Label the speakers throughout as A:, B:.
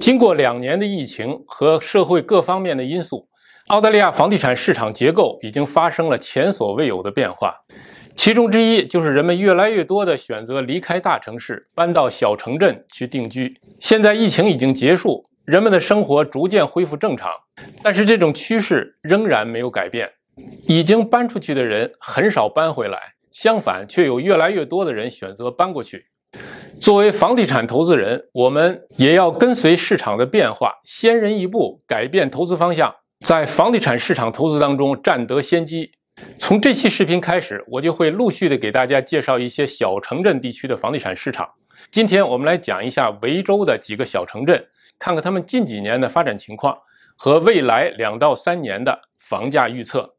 A: 经过两年的疫情和社会各方面的因素，澳大利亚房地产市场结构已经发生了前所未有的变化。其中之一就是人们越来越多的选择离开大城市，搬到小城镇去定居。现在疫情已经结束，人们的生活逐渐恢复正常，但是这种趋势仍然没有改变。已经搬出去的人很少搬回来，相反，却有越来越多的人选择搬过去。作为房地产投资人，我们也要跟随市场的变化，先人一步改变投资方向，在房地产市场投资当中占得先机。从这期视频开始，我就会陆续的给大家介绍一些小城镇地区的房地产市场。今天我们来讲一下维州的几个小城镇，看看他们近几年的发展情况和未来两到三年的房价预测。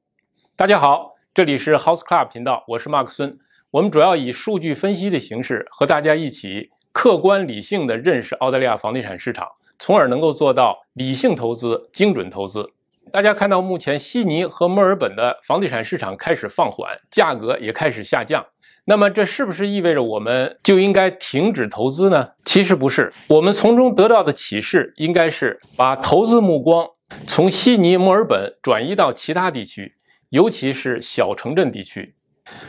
A: 大家好，这里是 House Club 频道，我是马克孙。我们主要以数据分析的形式和大家一起客观理性的认识澳大利亚房地产市场，从而能够做到理性投资、精准投资。大家看到，目前悉尼和墨尔本的房地产市场开始放缓，价格也开始下降。那么，这是不是意味着我们就应该停止投资呢？其实不是，我们从中得到的启示应该是把投资目光从悉尼、墨尔本转移到其他地区，尤其是小城镇地区。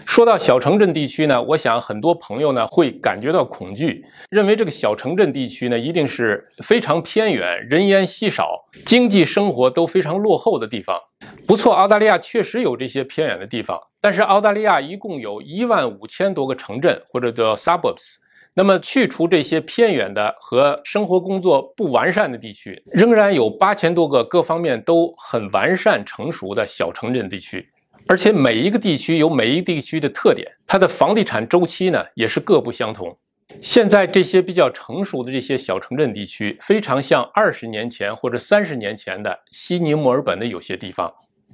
A: 说到小城镇地区呢，我想很多朋友呢会感觉到恐惧，认为这个小城镇地区呢一定是非常偏远、人烟稀少、经济生活都非常落后的地方。不错，澳大利亚确实有这些偏远的地方，但是澳大利亚一共有一万五千多个城镇或者叫 suburbs。那么去除这些偏远的和生活工作不完善的地区，仍然有八千多个各方面都很完善成熟的小城镇地区。而且每一个地区有每一个地区的特点，它的房地产周期呢也是各不相同。现在这些比较成熟的这些小城镇地区，非常像二十年前或者三十年前的悉尼、墨尔本的有些地方，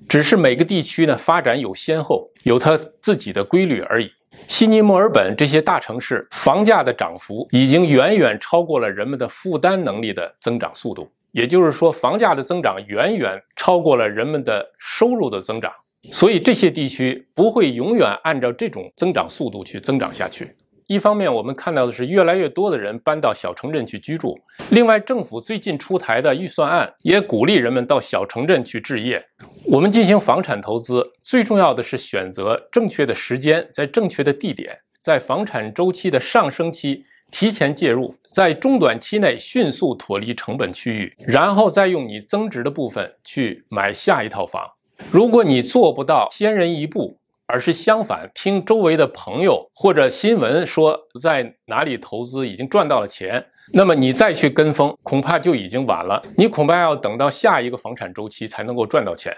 A: 只是每个地区呢发展有先后，有它自己的规律而已。悉尼、墨尔本这些大城市房价的涨幅已经远远超过了人们的负担能力的增长速度，也就是说，房价的增长远远超过了人们的收入的增长。所以这些地区不会永远按照这种增长速度去增长下去。一方面，我们看到的是越来越多的人搬到小城镇去居住；另外，政府最近出台的预算案也鼓励人们到小城镇去置业。我们进行房产投资，最重要的是选择正确的时间，在正确的地点，在房产周期的上升期提前介入，在中短期内迅速脱离成本区域，然后再用你增值的部分去买下一套房。如果你做不到先人一步，而是相反，听周围的朋友或者新闻说在哪里投资已经赚到了钱，那么你再去跟风，恐怕就已经晚了。你恐怕要等到下一个房产周期才能够赚到钱。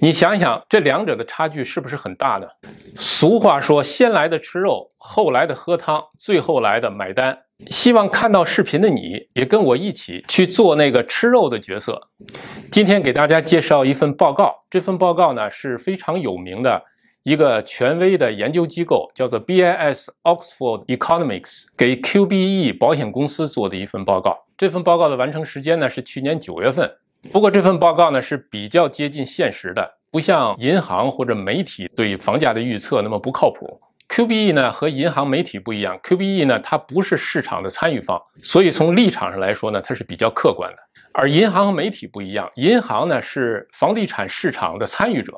A: 你想想，这两者的差距是不是很大呢？俗话说：“先来的吃肉，后来的喝汤，最后来的买单。”希望看到视频的你也跟我一起去做那个吃肉的角色。今天给大家介绍一份报告，这份报告呢是非常有名的一个权威的研究机构，叫做 BIS Oxford Economics 给 QBE 保险公司做的一份报告。这份报告的完成时间呢是去年九月份。不过这份报告呢是比较接近现实的，不像银行或者媒体对房价的预测那么不靠谱。QBE 呢和银行媒体不一样，QBE 呢它不是市场的参与方，所以从立场上来说呢，它是比较客观的。而银行和媒体不一样，银行呢是房地产市场的参与者，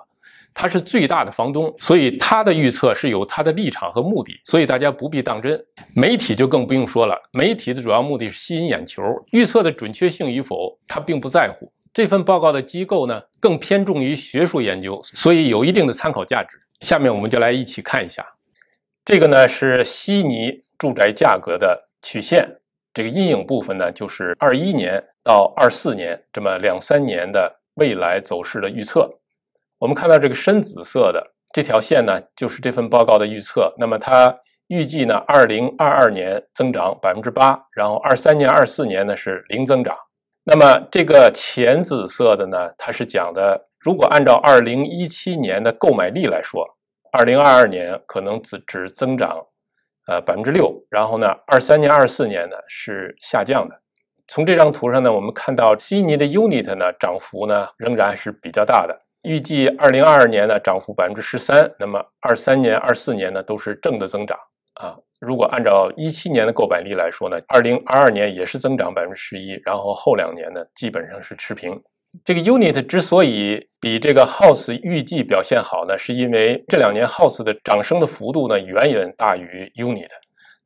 A: 它是最大的房东，所以它的预测是有它的立场和目的，所以大家不必当真。媒体就更不用说了，媒体的主要目的是吸引眼球，预测的准确性与否，他并不在乎。这份报告的机构呢更偏重于学术研究，所以有一定的参考价值。下面我们就来一起看一下。这个呢是悉尼住宅价格的曲线，这个阴影部分呢就是二一年到二四年这么两三年的未来走势的预测。我们看到这个深紫色的这条线呢，就是这份报告的预测。那么它预计呢，二零二二年增长百分之八，然后二三年、二四年呢是零增长。那么这个浅紫色的呢，它是讲的，如果按照二零一七年的购买力来说。二零二二年可能只只增长，呃百分之六，然后呢，二三年、二四年呢是下降的。从这张图上呢，我们看到悉尼的 unit 呢涨幅呢仍然是比较大的，预计二零二二年呢涨幅百分之十三，那么二三年、二四年呢都是正的增长。啊。如果按照一七年的购买力来说呢，二零二二年也是增长百分之十一，然后后两年呢基本上是持平。这个 Unit 之所以比这个 House 预计表现好呢，是因为这两年 House 的涨升的幅度呢远远大于 Unit。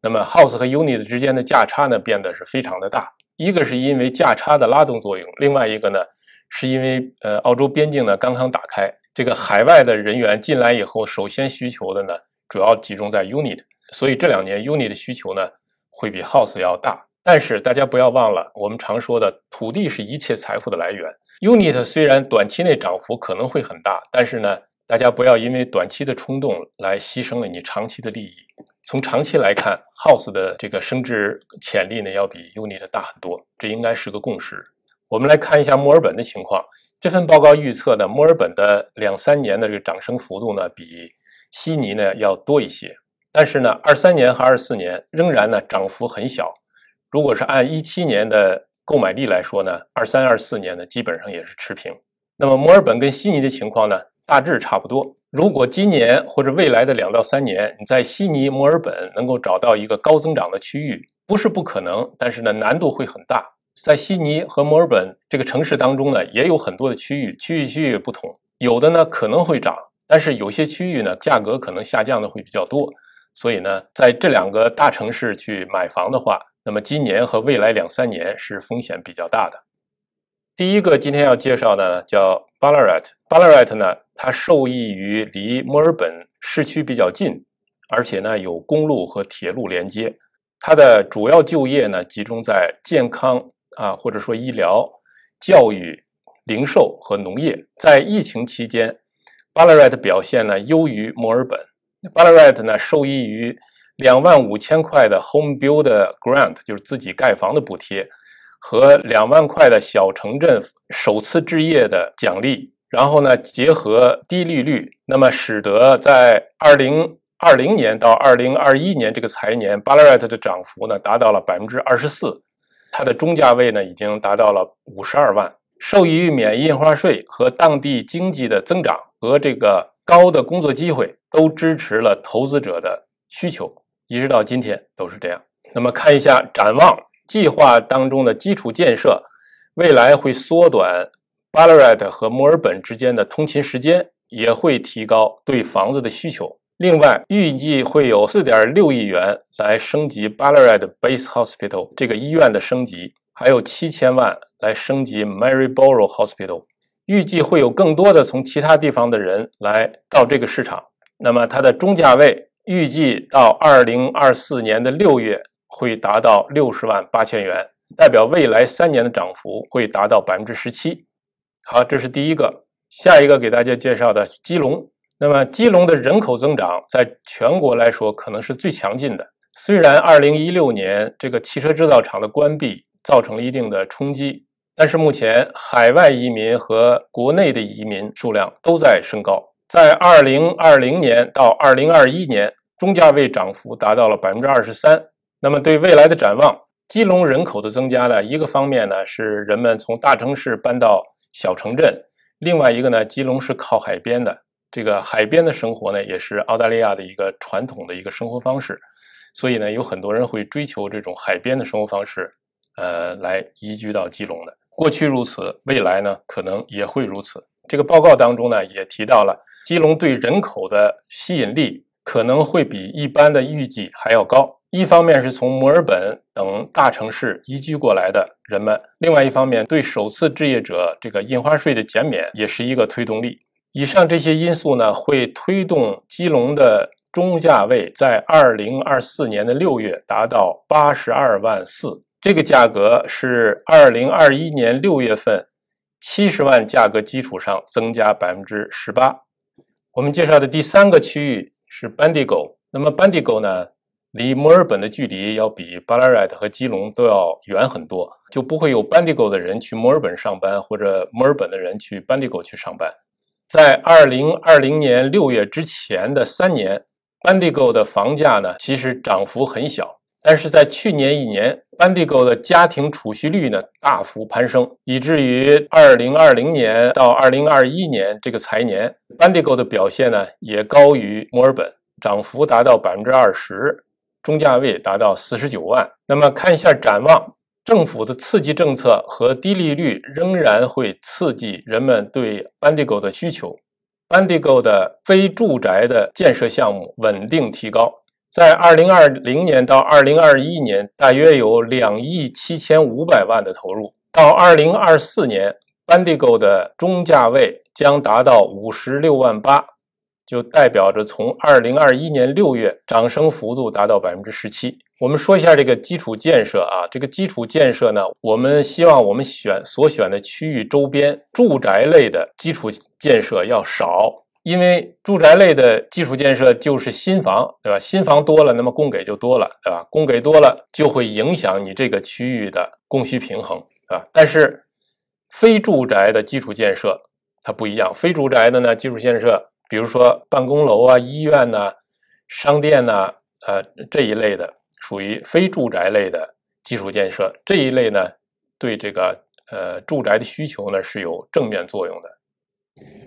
A: 那么 House 和 Unit 之间的价差呢变得是非常的大，一个是因为价差的拉动作用，另外一个呢是因为呃澳洲边境呢刚刚打开，这个海外的人员进来以后，首先需求的呢主要集中在 Unit。所以这两年 Unit 的需求呢会比 House 要大，但是大家不要忘了，我们常说的土地是一切财富的来源。Unit 虽然短期内涨幅可能会很大，但是呢，大家不要因为短期的冲动来牺牲了你长期的利益。从长期来看，House 的这个升值潜力呢要比 Unit 大很多，这应该是个共识。我们来看一下墨尔本的情况，这份报告预测呢，墨尔本的两三年的这个涨升幅度呢比悉尼呢要多一些。但是呢，二三年和二四年仍然呢涨幅很小。如果是按一七年的购买力来说呢，二三二四年呢基本上也是持平。那么墨尔本跟悉尼的情况呢大致差不多。如果今年或者未来的两到三年你在悉尼、墨尔本能够找到一个高增长的区域，不是不可能，但是呢难度会很大。在悉尼和墨尔本这个城市当中呢，也有很多的区域，区域区域不同，有的呢可能会涨，但是有些区域呢价格可能下降的会比较多。所以呢，在这两个大城市去买房的话，那么今年和未来两三年是风险比较大的。第一个今天要介绍的叫 Ballarat，Ballarat 呢，它受益于离墨尔本市区比较近，而且呢有公路和铁路连接。它的主要就业呢集中在健康啊，或者说医疗、教育、零售和农业。在疫情期间，Ballarat 表现呢优于墨尔本。Ballarat 呢，受益于两万五千块的 Home Build Grant，就是自己盖房的补贴，和两万块的小城镇首次置业的奖励，然后呢，结合低利率，那么使得在二零二零年到二零二一年这个财年，Ballarat 的涨幅呢达到了百分之二十四，它的中价位呢已经达到了五十二万，受益于免印花税和当地经济的增长和这个。高的工作机会都支持了投资者的需求，一直到今天都是这样。那么看一下展望计划当中的基础建设，未来会缩短 Ballarat 和墨尔本之间的通勤时间，也会提高对房子的需求。另外，预计会有4.6亿元来升级 Ballarat Base Hospital 这个医院的升级，还有7000万来升级 Maryborough Hospital。预计会有更多的从其他地方的人来到这个市场。那么它的中价位预计到二零二四年的六月会达到六十万八千元，代表未来三年的涨幅会达到百分之十七。好，这是第一个。下一个给大家介绍的基隆。那么基隆的人口增长在全国来说可能是最强劲的。虽然二零一六年这个汽车制造厂的关闭造成了一定的冲击。但是目前海外移民和国内的移民数量都在升高，在二零二零年到二零二一年，中价位涨幅达到了百分之二十三。那么对未来的展望，基隆人口的增加呢？一个方面呢是人们从大城市搬到小城镇，另外一个呢，基隆是靠海边的，这个海边的生活呢也是澳大利亚的一个传统的一个生活方式，所以呢有很多人会追求这种海边的生活方式，呃，来移居到基隆的。过去如此，未来呢可能也会如此。这个报告当中呢也提到了，基隆对人口的吸引力可能会比一般的预计还要高。一方面是从墨尔本等大城市移居过来的人们，另外一方面对首次置业者这个印花税的减免也是一个推动力。以上这些因素呢会推动基隆的中价位在二零二四年的六月达到八十二万四。这个价格是二零二一年六月份七十万价格基础上增加百分之十八。我们介绍的第三个区域是 Bendigo，那么 Bendigo 呢，离墨尔本的距离要比 Ballarat 和基隆都要远很多，就不会有 Bendigo 的人去墨尔本上班，或者墨尔本的人去 Bendigo 去上班。在二零二零年六月之前的三年，Bendigo 的房价呢，其实涨幅很小。但是在去年一年，Bendigo 的家庭储蓄率呢大幅攀升，以至于二零二零年到二零二一年这个财年，Bendigo 的表现呢也高于墨尔本，涨幅达到百分之二十。中价位达到四十九万。那么看一下展望，政府的刺激政策和低利率仍然会刺激人们对班地狗的需求，班地狗的非住宅的建设项目稳定提高。在二零二零年到二零二一年，大约有两亿七千五百万的投入。到二零二四年，班地狗的中价位将达到五十六万八。就代表着从二零二一年六月涨升幅度达到百分之十七。我们说一下这个基础建设啊，这个基础建设呢，我们希望我们选所选的区域周边住宅类的基础建设要少，因为住宅类的基础建设就是新房，对吧？新房多了，那么供给就多了，对吧？供给多了就会影响你这个区域的供需平衡，啊。但是非住宅的基础建设它不一样，非住宅的呢基础建设。比如说办公楼啊、医院呐、商店呐，呃这一类的属于非住宅类的基础建设，这一类呢对这个呃住宅的需求呢是有正面作用的。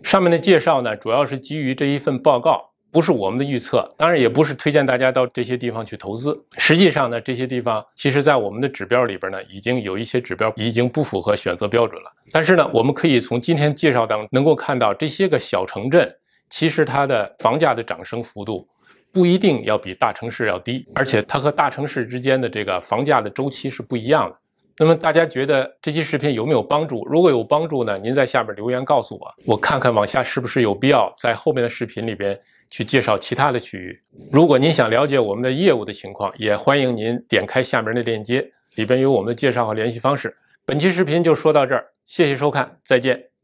A: 上面的介绍呢主要是基于这一份报告，不是我们的预测，当然也不是推荐大家到这些地方去投资。实际上呢，这些地方其实在我们的指标里边呢，已经有一些指标已经不符合选择标准了。但是呢，我们可以从今天介绍当中能够看到这些个小城镇。其实它的房价的涨升幅度不一定要比大城市要低，而且它和大城市之间的这个房价的周期是不一样的。那么大家觉得这期视频有没有帮助？如果有帮助呢，您在下边留言告诉我，我看看往下是不是有必要在后面的视频里边去介绍其他的区域。如果您想了解我们的业务的情况，也欢迎您点开下面的链接，里边有我们的介绍和联系方式。本期视频就说到这儿，谢谢收看，再见。